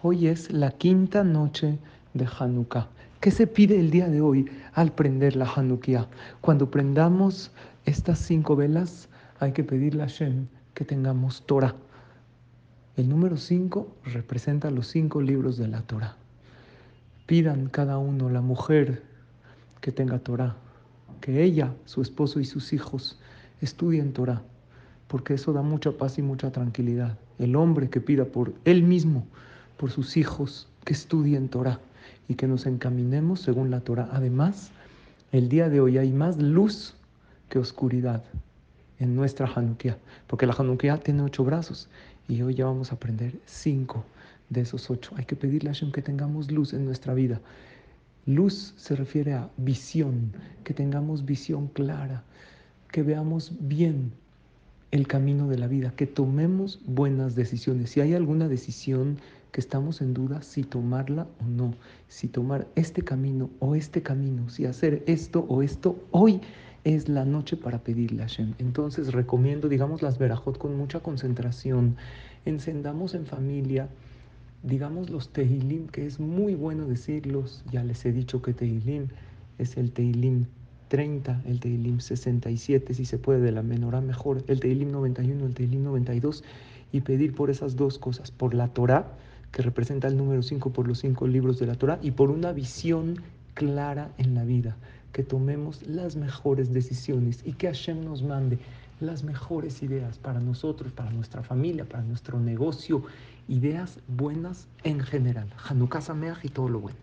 Hoy es la quinta noche de Hanukkah. ¿Qué se pide el día de hoy al prender la Hanukkah? Cuando prendamos estas cinco velas, hay que pedirle a Hashem que tengamos Torah. El número cinco representa los cinco libros de la Torah. Pidan cada uno, la mujer que tenga Torah, que ella, su esposo y sus hijos estudien Torah, porque eso da mucha paz y mucha tranquilidad. El hombre que pida por él mismo, por sus hijos que estudien Torah y que nos encaminemos según la Torah. Además, el día de hoy hay más luz que oscuridad en nuestra Hanukkah, porque la Hanukkah tiene ocho brazos y hoy ya vamos a aprender cinco de esos ocho. Hay que pedirle a Hashem que tengamos luz en nuestra vida. Luz se refiere a visión, que tengamos visión clara, que veamos bien el camino de la vida, que tomemos buenas decisiones. Si hay alguna decisión que estamos en duda si tomarla o no, si tomar este camino o este camino, si hacer esto o esto, hoy es la noche para pedirle a Hashem. Entonces recomiendo, digamos, las verajot con mucha concentración, encendamos en familia, digamos los tehilim, que es muy bueno decirlos, ya les he dicho que tehilim es el tehilim 30, el Teilim 67, si se puede, de la menorá mejor, el Teilim 91, el Teilim 92, y pedir por esas dos cosas, por la Torah, que representa el número 5 por los cinco libros de la Torah, y por una visión clara en la vida, que tomemos las mejores decisiones y que Hashem nos mande las mejores ideas para nosotros, para nuestra familia, para nuestro negocio, ideas buenas en general. Hanukkah Sameach y todo lo bueno.